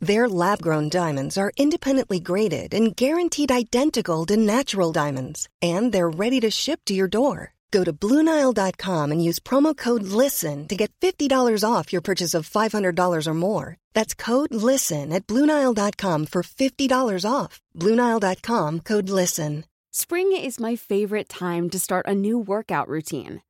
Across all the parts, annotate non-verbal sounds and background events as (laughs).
Their lab grown diamonds are independently graded and guaranteed identical to natural diamonds, and they're ready to ship to your door. Go to BlueNile.com and use promo code LISTEN to get $50 off your purchase of $500 or more. That's code LISTEN at BlueNile.com for $50 off. BlueNile.com code LISTEN. Spring is my favorite time to start a new workout routine.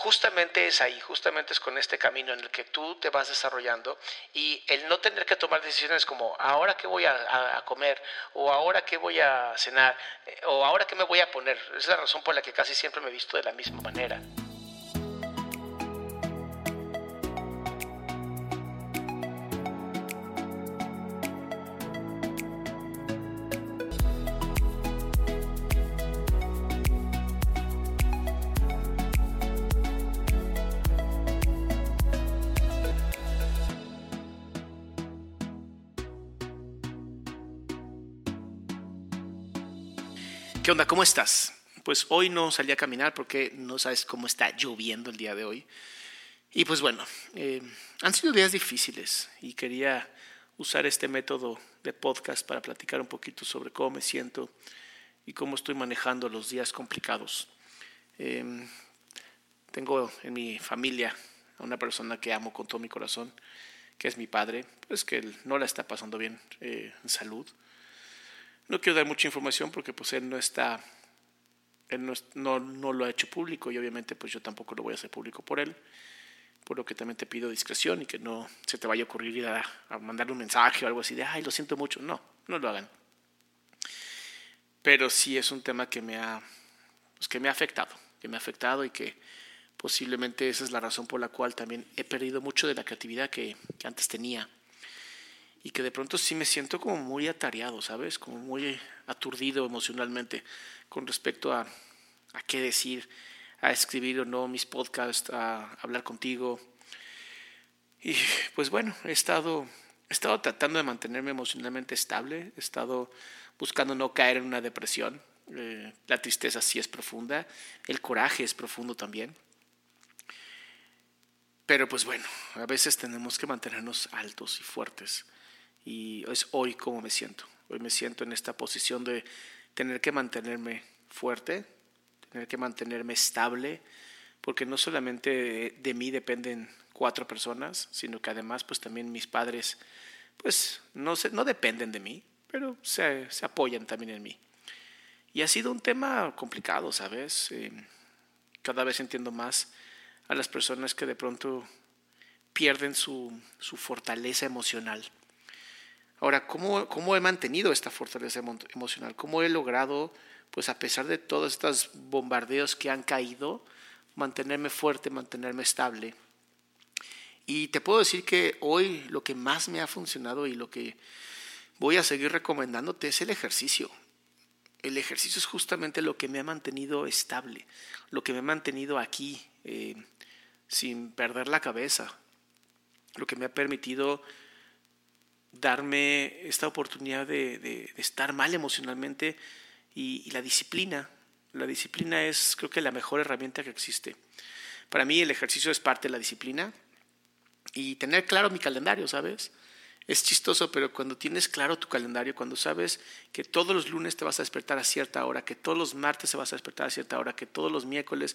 Justamente es ahí, justamente es con este camino en el que tú te vas desarrollando y el no tener que tomar decisiones como ahora qué voy a, comer o ahora qué voy a cenar eh, o ahora qué me voy a poner. Es la razón por la que casi siempre me visto de la misma manera. ¿Qué onda? ¿Cómo estás? Pues hoy no salí a caminar porque no sabes cómo está lloviendo el día de hoy. Y pues bueno, eh, han sido días difíciles y quería usar este método de podcast para platicar un poquito sobre cómo me siento y cómo estoy manejando los días complicados. Eh, tengo en mi familia a una persona que amo con todo mi corazón, que es mi padre, pues que él no la está pasando bien eh, en salud. No quiero dar mucha información porque pues él no está, él no, no, lo ha hecho público y obviamente pues yo tampoco lo voy a hacer público por él, por lo que también te pido discreción y que no se te vaya a ocurrir ir a, mandarle un mensaje o algo así de, ay, lo siento mucho. No, no lo hagan. Pero sí es un tema que me ha, pues, que me ha afectado, que me ha afectado y que posiblemente esa es la razón por la cual también he perdido mucho de la creatividad que antes tenía y que de pronto sí me siento como muy atareado, ¿sabes? Como muy aturdido emocionalmente con respecto a, a qué decir, a escribir o no mis podcasts, a hablar contigo. Y pues bueno, he estado, he estado tratando de mantenerme emocionalmente estable, he estado buscando no caer en una depresión. Eh, la tristeza sí es profunda, el coraje es profundo también. Pero pues bueno, a veces tenemos que mantenernos altos y fuertes y es hoy como me siento. Hoy me siento en esta posición de tener que mantenerme fuerte, tener que mantenerme estable, porque no solamente de, mí dependen cuatro personas, sino que además pues también mis padres pues no, se, no dependen de mí, pero se, se, apoyan también en mí. Y ha sido un tema complicado, ¿sabes? Eh, cada vez entiendo más a las personas que de pronto pierden su, su fortaleza emocional Ahora, ¿cómo, ¿cómo, he mantenido esta fortaleza emocional? ¿Cómo he logrado, pues a pesar de todos estos bombardeos que han caído, mantenerme fuerte, mantenerme estable? Y te puedo decir que hoy lo que más me ha funcionado y lo que voy a seguir recomendándote es el ejercicio. El ejercicio es justamente lo que me ha mantenido estable, lo que me ha mantenido aquí eh, sin perder la cabeza, lo que me ha permitido darme esta oportunidad de, estar mal emocionalmente y, la disciplina. La disciplina es creo que la mejor herramienta que existe. Para mí el ejercicio es parte de la disciplina y tener claro mi calendario, ¿sabes? Es chistoso, pero cuando tienes claro tu calendario, cuando sabes que todos los lunes te vas a despertar a cierta hora, que todos los martes te vas a despertar a cierta hora, que todos los miércoles,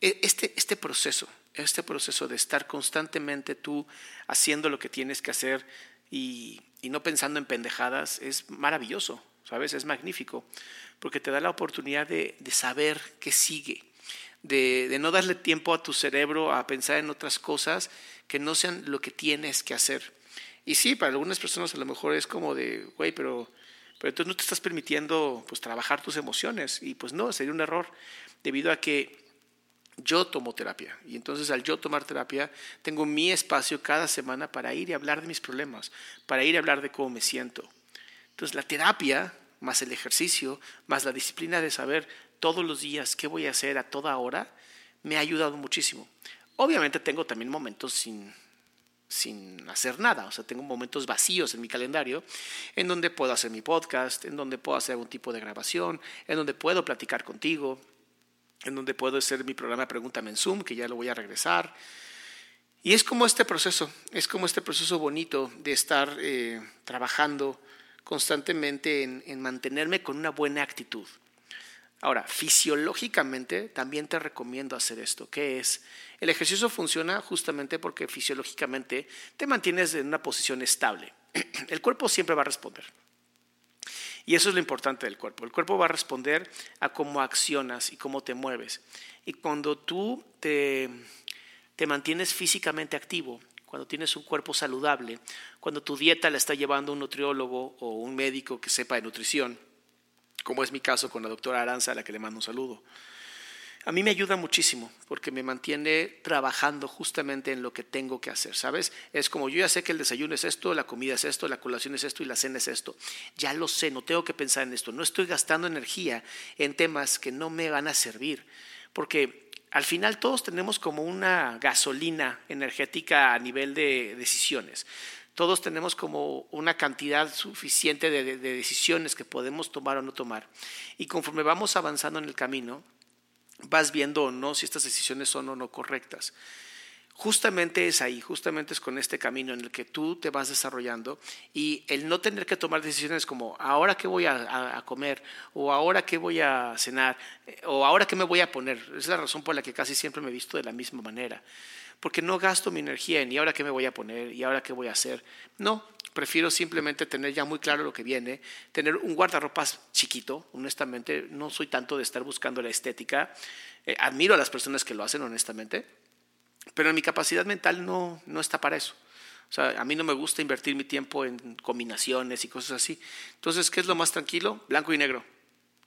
e, este, este proceso, este proceso de estar constantemente tú haciendo lo que tienes que hacer, y, no pensando en pendejadas es maravilloso, ¿sabes? Es magnífico, porque te da la oportunidad de, saber qué sigue, de, no darle tiempo a tu cerebro a pensar en otras cosas que no sean lo que tienes que hacer. Y sí, para algunas personas a lo mejor es como de, güey, pero pero entonces no te estás permitiendo pues trabajar tus emociones y pues no, sería un error debido a que yo tomo terapia y entonces al yo tomar terapia tengo mi espacio cada semana para ir y hablar de mis problemas, para ir y hablar de cómo me siento. Entonces la terapia, más el ejercicio, más la disciplina de saber todos los días qué voy a hacer a toda hora, me ha ayudado muchísimo. Obviamente tengo también momentos sin, sin hacer nada, o sea, tengo momentos vacíos en mi calendario en donde puedo hacer mi podcast, en donde puedo hacer algún tipo de grabación, en donde puedo platicar contigo, en donde puedo hacer mi programa Pregúntame en Zoom, que ya lo voy a regresar. Y es como este proceso, es como este proceso bonito de estar eh, trabajando constantemente en, mantenerme con una buena actitud. Ahora, fisiológicamente también te recomiendo hacer esto, que es, el ejercicio funciona justamente porque fisiológicamente te mantienes en una posición estable. (clears throat) El cuerpo siempre va a responder. Y eso es lo importante del cuerpo. El cuerpo va a responder a cómo accionas y cómo te mueves. Y cuando tú te, te mantienes físicamente activo, cuando tienes un cuerpo saludable, cuando tu dieta la está llevando un nutriólogo o un médico que sepa de nutrición, como es mi caso con la doctora Aranza, a la que le mando un saludo a mí me ayuda muchísimo porque me mantiene trabajando justamente en lo que tengo que hacer, ¿sabes? Es como yo ya sé que el desayuno es esto, la comida es esto, la colación es esto y la cena es esto. Ya lo sé, no tengo que pensar en esto. No estoy gastando energía en temas que no me van a servir. Porque al final todos tenemos como una gasolina energética a nivel de decisiones todos tenemos como una cantidad suficiente de, de, decisiones que podemos tomar o no tomar. Y conforme vamos avanzando en el camino, vas viendo o no si estas decisiones son o no correctas. Justamente es ahí, justamente es con este camino en el que tú te vas desarrollando y el no tener que tomar decisiones como ahora qué voy a, comer o ahora qué voy a cenar eh, o ahora qué me voy a poner. Es la razón por la que casi siempre me he visto de la misma manera. Porque no gasto mi energía en y ahora qué me voy a poner y ahora qué voy a hacer. No, prefiero simplemente tener ya muy claro lo que viene, tener un guardarropas chiquito, honestamente, no soy tanto de estar buscando la estética, eh, admiro a las personas que lo hacen, honestamente, pero en mi capacidad mental no, no está para eso. O sea, a mí no me gusta invertir mi tiempo en combinaciones y cosas así. Entonces, ¿qué es lo más tranquilo? Blanco y negro.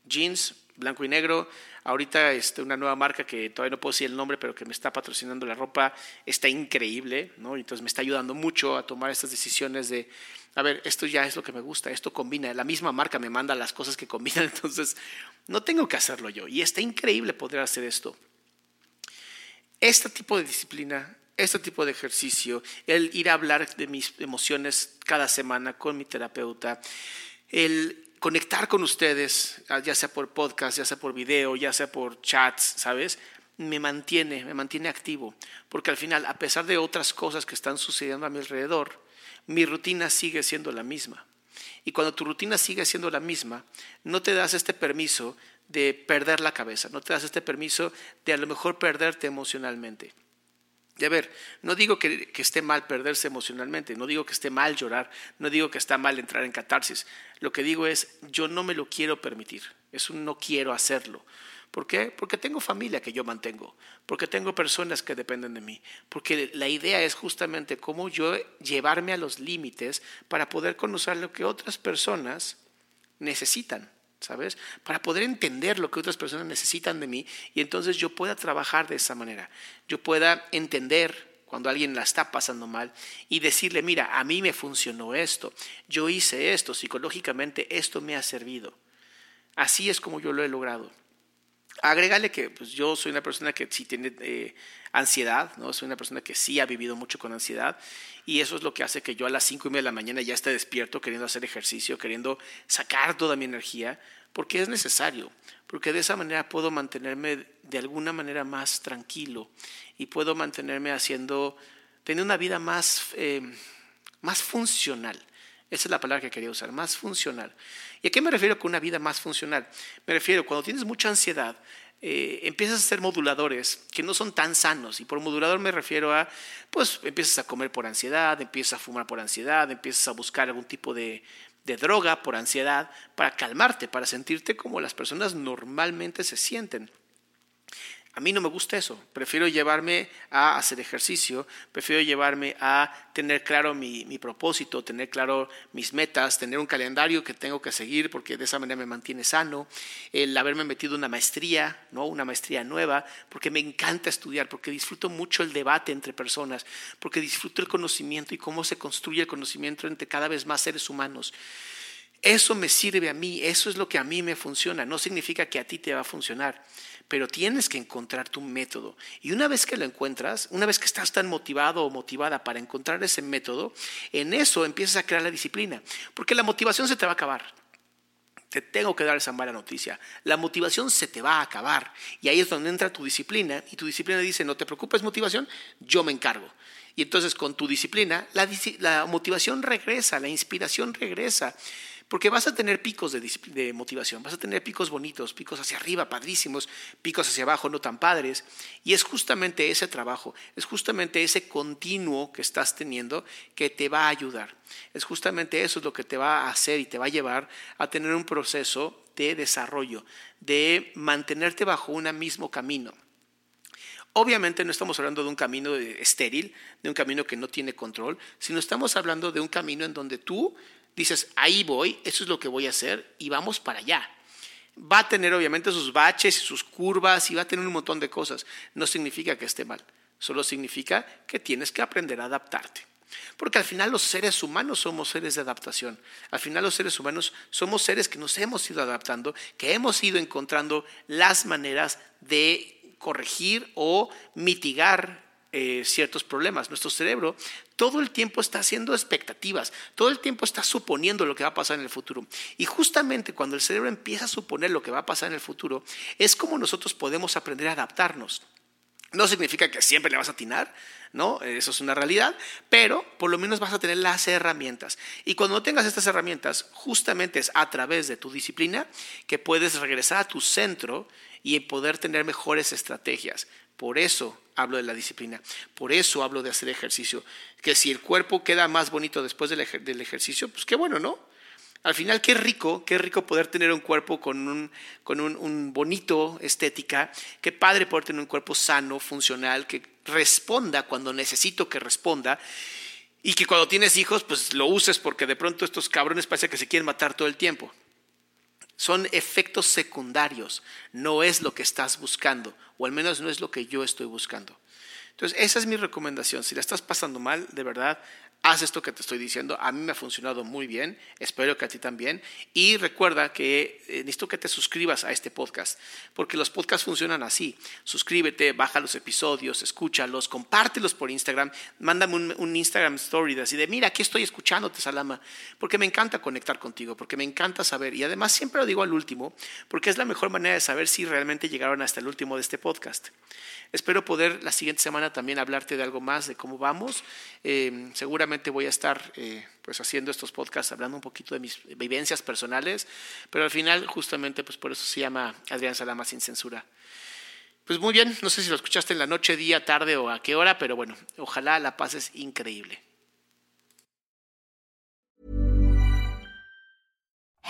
Jeans, blanco y negro. Ahorita este, una nueva marca que todavía no puedo decir el nombre, pero que me está patrocinando la ropa, está increíble, ¿no? Entonces me está ayudando mucho a tomar estas decisiones de, a ver, esto ya es lo que me gusta, esto combina, la misma marca me manda las cosas que combinan, (laughs) entonces no tengo que hacerlo yo. Y está increíble poder hacer esto. Este tipo de disciplina, este tipo de ejercicio, el ir a hablar de mis emociones cada semana con mi terapeuta, el conectar con ustedes, ah, ya sea por podcast, ya sea por video, ya sea por chats, ¿sabes? Me mantiene, me mantiene activo, porque al final, a pesar de otras cosas que están sucediendo a mi alrededor, mi rutina sigue siendo la misma. Y cuando tu rutina sigue siendo la misma, no te das este permiso de perder la cabeza, no te das este permiso de a lo mejor perderte emocionalmente. De ver, no digo que, esté mal perderse emocionalmente, no digo que esté mal llorar, no digo que está mal entrar en catarsis. Lo que digo es, yo no me lo quiero permitir, es un no quiero hacerlo. ¿Por qué? Porque tengo familia que yo mantengo, porque tengo personas que dependen de mí, porque la idea es justamente cómo yo llevarme a los límites para poder conocer lo que otras personas necesitan. ¿Sabes? Para poder entender lo que otras personas necesitan de mí y entonces yo pueda trabajar de esa manera. Yo pueda entender cuando alguien la está pasando mal y decirle, mira, a mí me funcionó esto, yo hice esto, psicológicamente esto me ha servido. Así es como yo lo he logrado. Agrégale que pues, yo soy una persona que sí tiene eh, ansiedad, ¿no? soy una persona que sí ha vivido mucho con ansiedad y eso es lo que hace que yo a las cinco y media de la mañana ya esté despierto, queriendo hacer ejercicio, queriendo sacar toda mi energía, porque es necesario, porque de esa manera puedo mantenerme de alguna manera más tranquilo y puedo mantenerme haciendo, tener una vida más, eh, más funcional. Esa es la palabra que quería usar, más funcional. ¿Y a qué me refiero con una vida más funcional? Me refiero, cuando tienes mucha ansiedad, eh, empiezas a hacer moduladores que no son tan sanos. Y por modulador me refiero a, pues empiezas a comer por ansiedad, empiezas a fumar por ansiedad, empiezas a buscar algún tipo de, de droga por ansiedad para calmarte, para sentirte como las personas normalmente se sienten. A mí no me gusta eso. Prefiero llevarme a hacer ejercicio, prefiero llevarme a tener claro mi, propósito, tener claro mis metas, tener un calendario que tengo que seguir porque de esa manera me mantiene sano, el haberme metido una maestría, ¿no? una maestría nueva, porque me encanta estudiar, porque disfruto mucho el debate entre personas, porque disfruto el conocimiento y cómo se construye el conocimiento entre cada vez más seres humanos. Eso me sirve a mí, eso es lo que a mí me funciona. No significa que a ti te va a funcionar, pero tienes que encontrar tu método. Y una vez que lo encuentras, una vez que estás tan motivado o motivada para encontrar ese método, en eso empiezas a crear la disciplina, porque la motivación se te va a acabar. Te tengo que dar esa mala noticia. La motivación se te va a acabar. Y ahí es donde entra tu disciplina. Y tu disciplina dice, no te preocupes motivación, yo me encargo. Y entonces con tu disciplina, la, la motivación regresa, la inspiración regresa. Porque vas a tener picos de, motivación, vas a tener picos bonitos, picos hacia arriba, padrísimos, picos hacia abajo, no tan padres. Y es justamente ese trabajo, es justamente ese continuo que estás teniendo que te va a ayudar. Es justamente eso lo que te va a hacer y te va a llevar a tener un proceso de desarrollo, de mantenerte bajo un mismo camino. Obviamente no estamos hablando de un camino estéril, de un camino que no tiene control, sino estamos hablando de un camino en donde tú dices, ahí voy, eso es lo que voy a hacer y vamos para allá. Va a tener obviamente sus baches y sus curvas y va a tener un montón de cosas. No significa que esté mal, solo significa que tienes que aprender a adaptarte. Porque al final los seres humanos somos seres de adaptación. Al final los seres humanos somos seres que nos hemos ido adaptando, que hemos ido encontrando las maneras de corregir o mitigar eh, ciertos problemas. Nuestro cerebro todo el tiempo está haciendo expectativas, todo el tiempo está suponiendo lo que va a pasar en el futuro. Y justamente cuando el cerebro empieza a suponer lo que va a pasar en el futuro, es como nosotros podemos aprender a adaptarnos. No significa que siempre le vas a atinar, ¿no? Eso es una realidad, pero por lo menos vas a tener las herramientas. Y cuando no tengas estas herramientas, justamente es a través de tu disciplina que puedes regresar a tu centro y poder tener mejores estrategias. Por eso hablo de la disciplina, por eso hablo de hacer ejercicio. Que si el cuerpo queda más bonito después del, ejercicio, pues qué bueno, ¿no? Al final, qué rico, qué rico poder tener un cuerpo con un, con un, bonito estética, qué padre poder tener un cuerpo sano, funcional, que responda cuando necesito que responda y que cuando tienes hijos, pues lo uses porque de pronto estos cabrones parece que se quieren matar todo el tiempo. Son efectos secundarios, no es lo que estás buscando, o al menos no es lo que yo estoy buscando. Entonces, esa es mi recomendación. Si la estás pasando mal, de verdad, haz esto que te estoy diciendo. A mí me ha funcionado muy bien, espero que a ti también. Y recuerda que eh, necesito que te suscribas a este podcast, porque los podcasts funcionan así. Suscríbete, baja los episodios, escúchalos, compártelos por Instagram, mándame un, Instagram story de así de, mira, aquí estoy escuchándote, Salama, porque me encanta conectar contigo, porque me encanta saber. Y además siempre lo digo al último, porque es la mejor manera de saber si realmente llegaron hasta el último de este podcast. Espero poder la siguiente semana también hablarte de algo más, de cómo vamos. Eh, seguramente voy a estar eh, pues haciendo estos podcasts hablando un poquito de mis vivencias personales, pero al final justamente pues por eso se llama Adrián Salama sin censura. Pues muy bien, no sé si lo escuchaste en la noche, día, tarde o a qué hora, pero bueno, ojalá la paz es increíble.